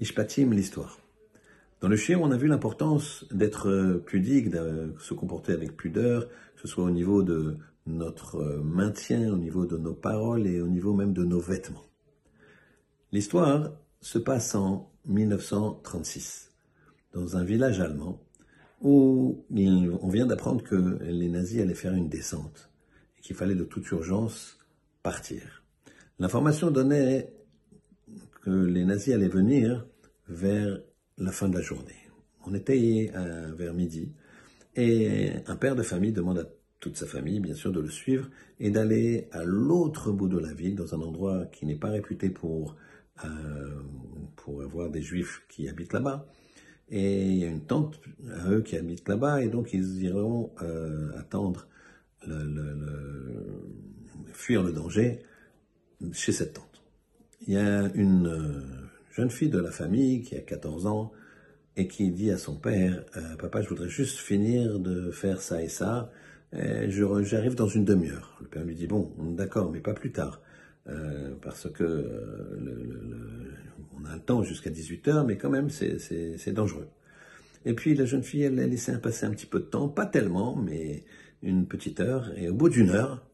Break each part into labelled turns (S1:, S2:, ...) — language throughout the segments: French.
S1: L'histoire. Dans le chien, on a vu l'importance d'être pudique, de se comporter avec pudeur, que ce soit au niveau de notre maintien, au niveau de nos paroles et au niveau même de nos vêtements. L'histoire se passe en 1936, dans un village allemand, où on vient d'apprendre que les nazis allaient faire une descente et qu'il fallait de toute urgence partir. L'information donnait que les nazis allaient venir vers la fin de la journée. On était vers midi et un père de famille demande à toute sa famille, bien sûr, de le suivre et d'aller à l'autre bout de la ville, dans un endroit qui n'est pas réputé pour, euh, avoir des juifs qui habitent là-bas. Et il y a une tante à eux qui habite là-bas, et donc ils iront euh, attendre, fuir le danger chez cette tante. Il y a une euh, jeune fille de la famille qui a 14 ans et qui dit à son père euh, Papa, je voudrais juste finir de faire ça et ça, j'arrive dans une demi-heure. Le père lui dit Bon, d'accord, mais pas plus tard. Euh, parce que on a le temps jusqu'à 18h, mais quand même, c'est dangereux. Et puis la jeune fille, elle a laissé passer un petit peu de temps, pas tellement, mais une petite heure. Et au bout d'une heure,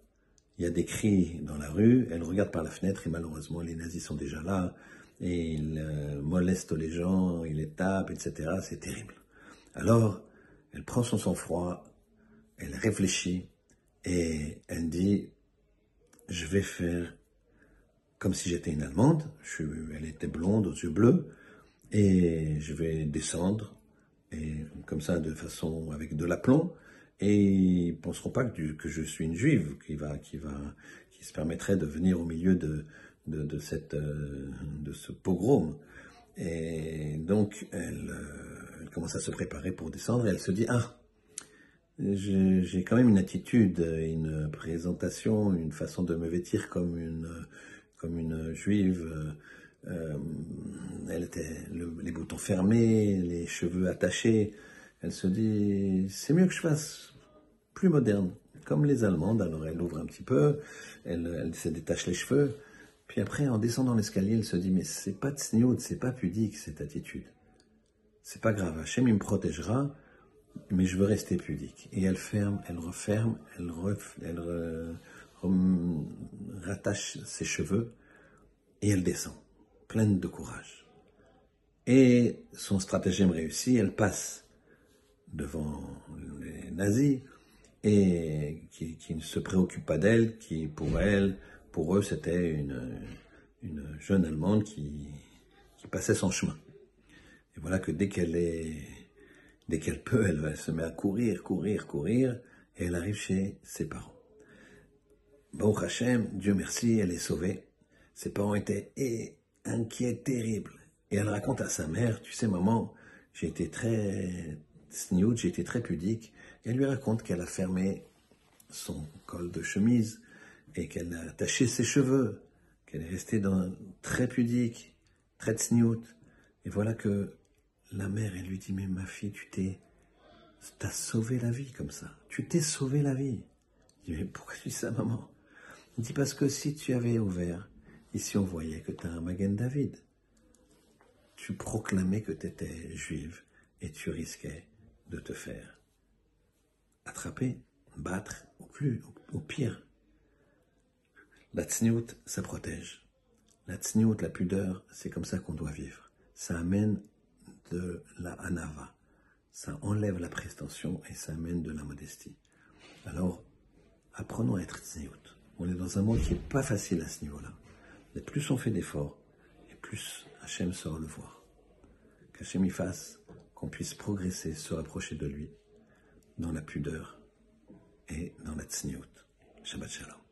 S1: il y a des cris dans la rue, elle regarde par la fenêtre et malheureusement les nazis sont déjà là et ils euh, molestent les gens, ils les tapent, etc. C'est terrible. Alors, elle prend son sang-froid, elle réfléchit et elle dit, je vais faire comme si j'étais une Allemande, elle était blonde aux yeux bleus, et je vais descendre, comme ça, de façon avec de l'aplomb, et ils ne penseront pas que, que, je suis une juive qui va, qui va, qui se permettrait de venir au milieu de, de, cette, euh, de ce pogrom. Et donc, elle, euh, elle, commence à se préparer pour descendre, et elle se dit, ah, j'ai quand même une attitude, une présentation, une façon de me vêtir comme une, juive. Euh, elle était les boutons fermés, les cheveux attachés. Elle se dit, c'est mieux que je fasse plus moderne, comme les Allemandes. Alors elle ouvre un petit peu, elle se détache les cheveux. Puis après, en descendant l'escalier, elle se dit, mais c'est pas tsniout, c'est pas pudique cette attitude. C'est pas grave, Hachem il me protégera, mais je veux rester pudique. Et elle ferme, elle referme, elle, elle rattache ses cheveux et elle descend, pleine de courage. Et son stratagème réussit, elle passe devant les nazis et qui, ne se préoccupe pas d'elle, qui pour elle, pour eux, c'était une, une, jeune Allemande qui, passait son chemin. Et voilà que dès qu'elle est, qu'elle peut, elle se met à courir, courir, courir, et elle arrive chez ses parents. Bon Hachem, Dieu merci, elle est sauvée. Ses parents étaient inquiets, terribles. Et elle raconte à sa mère, tu sais maman, j'ai été très snoot, j'ai été très pudique. Elle lui raconte qu'elle a fermé son col de chemise et qu'elle a attaché ses cheveux, qu'elle est restée très pudique, très snoot. Et voilà que la mère, elle lui dit, mais ma fille, tu t'es, t'as sauvé la vie comme ça. Tu t'es sauvé la vie. Je dis, mais pourquoi tu dis ça, maman? Il dit parce que si tu avais ouvert, ici on voyait que tu as un Magen David. Tu proclamais que tu étais juive et tu risquais de te faire attraper, battre, plus, au pire. La tsniout, ça protège. La tsniout, la pudeur, c'est comme ça qu'on doit vivre. Ça amène de la anava. Ça enlève la prétention et ça amène de la modestie. Alors, apprenons à être tsniout. On est dans un monde qui n'est pas facile à ce niveau-là. Mais plus on fait d'efforts, et plus Hachem sort le voir. Qu'Hachem y fasse qu'on puisse progresser, se rapprocher de lui, dans la pudeur et dans la tsniout. Shabbat Shalom.